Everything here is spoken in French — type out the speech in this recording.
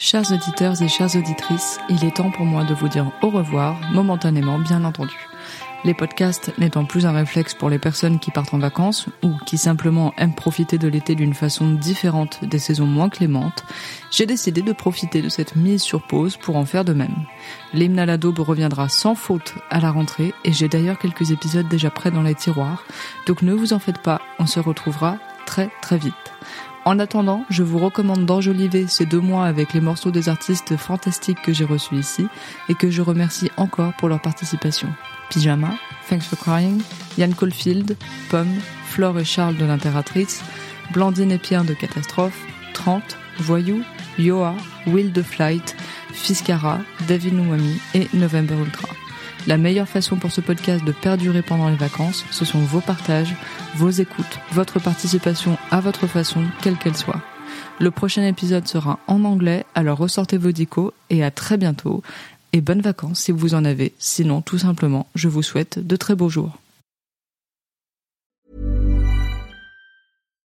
Chers auditeurs et chères auditrices, il est temps pour moi de vous dire au revoir, momentanément bien entendu. Les podcasts n'étant plus un réflexe pour les personnes qui partent en vacances ou qui simplement aiment profiter de l'été d'une façon différente des saisons moins clémentes, j'ai décidé de profiter de cette mise sur pause pour en faire de même. L'hymne à la reviendra sans faute à la rentrée et j'ai d'ailleurs quelques épisodes déjà prêts dans les tiroirs, donc ne vous en faites pas, on se retrouvera très très vite. En attendant, je vous recommande d'enjoliver ces deux mois avec les morceaux des artistes fantastiques que j'ai reçus ici et que je remercie encore pour leur participation. Pyjama, Thanks for Crying, Yann Caulfield, Pomme, Flore et Charles de l'Impératrice, Blandine et Pierre de Catastrophe, 30, Voyou, Yoa, Will de Flight, Fiskara, David Nouami et November Ultra. La meilleure façon pour ce podcast de perdurer pendant les vacances, ce sont vos partages, vos écoutes, votre participation à votre façon, quelle qu'elle soit. Le prochain épisode sera en anglais, alors ressortez vos dicos et à très bientôt. Et bonnes vacances si vous en avez. Sinon, tout simplement, je vous souhaite de très beaux jours.